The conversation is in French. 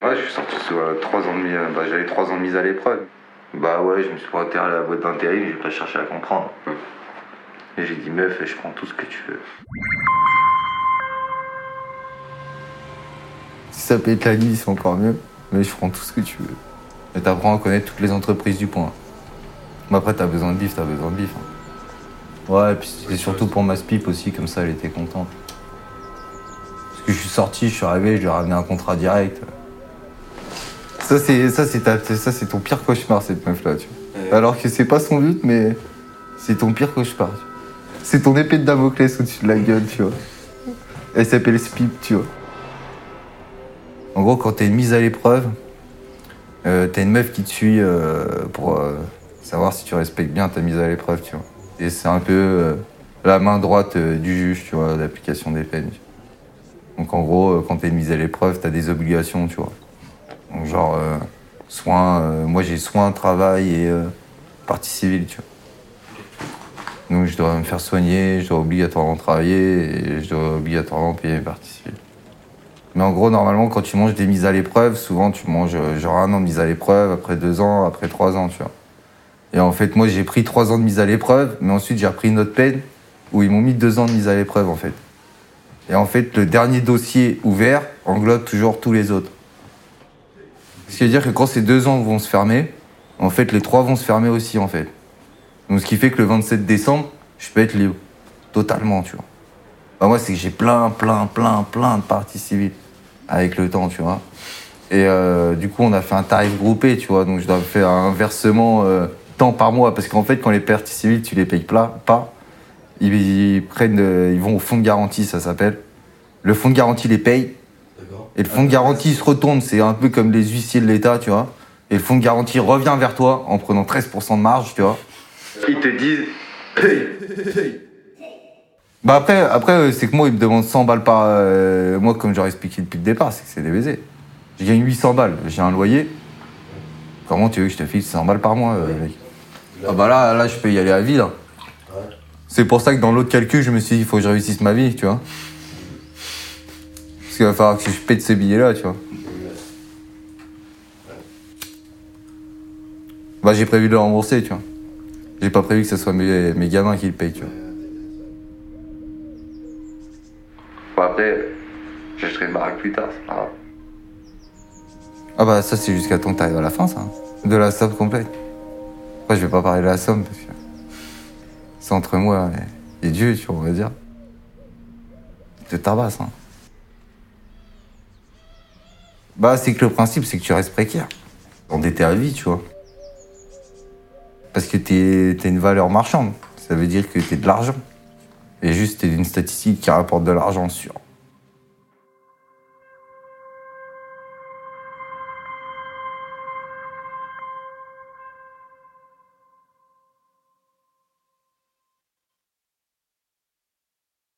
Ouais, je suis sorti sur euh, trois ans de mise, bah, j'avais trois ans de mise à l'épreuve. Bah ouais, je me suis pointé à la boîte d'intérim, j'ai pas cherché à comprendre. Et j'ai dit meuf, je prends tout ce que tu veux. Si ça être la nuit, c'est encore mieux. Mais je prends tout ce que tu veux. Et t'apprends à connaître toutes les entreprises du point. Mais après, t'as besoin de bif, t'as besoin de bif. hein. Ouais, et puis c'est surtout pour ma spip aussi, comme ça, elle était contente. Parce que je suis sorti, je suis arrivé, je lui ai ramené un contrat direct. Ça, c'est ça, c'est ta- ça, c'est ton pire cauchemar, cette meuf-là, tu vois. Alors que c'est pas son but, mais c'est ton pire cauchemar. tu vois. C'est ton épée de Damoclès au-dessus de la gueule, tu vois. Elle s'appelle Spip, tu vois. En gros, quand t'es une mise à l'épreuve, euh, t'as une meuf qui te suit euh, pour euh, savoir si tu respectes bien ta mise à l'épreuve, tu vois. Et c'est un peu euh, la main droite euh, du juge, tu vois, d'application des peines. Donc en gros, euh, quand t'es une mise à l'épreuve, t'as des obligations, tu vois. Genre, euh, euh, moi j'ai soins, travail et euh, partie civile, tu. Donc je dois me faire soigner, je dois obligatoirement travailler et je dois obligatoirement payer mes parties civiles. Mais en gros, normalement, quand tu manges des mises à l'épreuve, souvent tu manges euh, genre un an de mise à l'épreuve, après deux ans, après trois ans, tu vois. Et en fait, moi j'ai pris trois ans de mise à l'épreuve, mais ensuite j'ai repris une autre peine où ils m'ont mis deux ans de mise à l'épreuve en fait. Et en fait, le dernier dossier ouvert englobe toujours tous les autres. Ce qui veut dire que quand ces deux ans vont se fermer, en fait, les trois vont se fermer aussi en fait. Donc ce qui fait que le 27 décembre, je peux être libre. Totalement, tu vois. Bah, moi, c'est que j'ai plein, plein, plein, plein de parties civiles avec le temps, tu vois. Et euh, du coup, on a fait un tarif groupé, tu vois. Donc je dois faire un versement euh, temps par mois. Parce qu'en fait, quand les parties civiles, tu les payes pla- pas, ils prennent, euh, ils vont au fonds de garantie, ça s'appelle. Le fonds de garantie les paye. Et le fonds de garantie se retourne, c'est un peu comme les huissiers de l'État, tu vois. Et le fonds de garantie revient vers toi en prenant 13% de marge, tu vois. Ils te disent, Bah après, après euh, c'est que moi, ils me demandent 100 balles par... euh, moi, comme j'aurais expliqué depuis le départ, c'est que c'est des baisers. Je gagne 800 balles, j'ai un loyer. Comment tu veux que je te fixe 100 balles par mois, euh, mec? Ah bah là, là, je peux y aller à là. C'est pour ça que dans l'autre calcul, je me suis dit, il faut que je réussisse ma vie, tu vois. Parce qu'il va falloir que je pète ces billets-là, tu vois. Bah j'ai prévu de le rembourser, tu vois. J'ai pas prévu que ce soit mes, mes gamins qui le payent, tu vois. bon après, j'achèterai une baraque plus tard, c'est pas grave. Ah bah ça c'est jusqu'à temps que t'arrives à la fin ça. De la somme complète. Après je vais pas parler de la somme parce que c'est entre moi et, et Dieu, tu vois, on va dire. Il te tabasse, hein. Bah c'est que le principe c'est que tu restes précaire. Endetté à vie, tu vois. Parce que t'es t'es une valeur marchande. Ça veut dire que t'es de l'argent. Et juste t'es une statistique qui rapporte de l'argent sur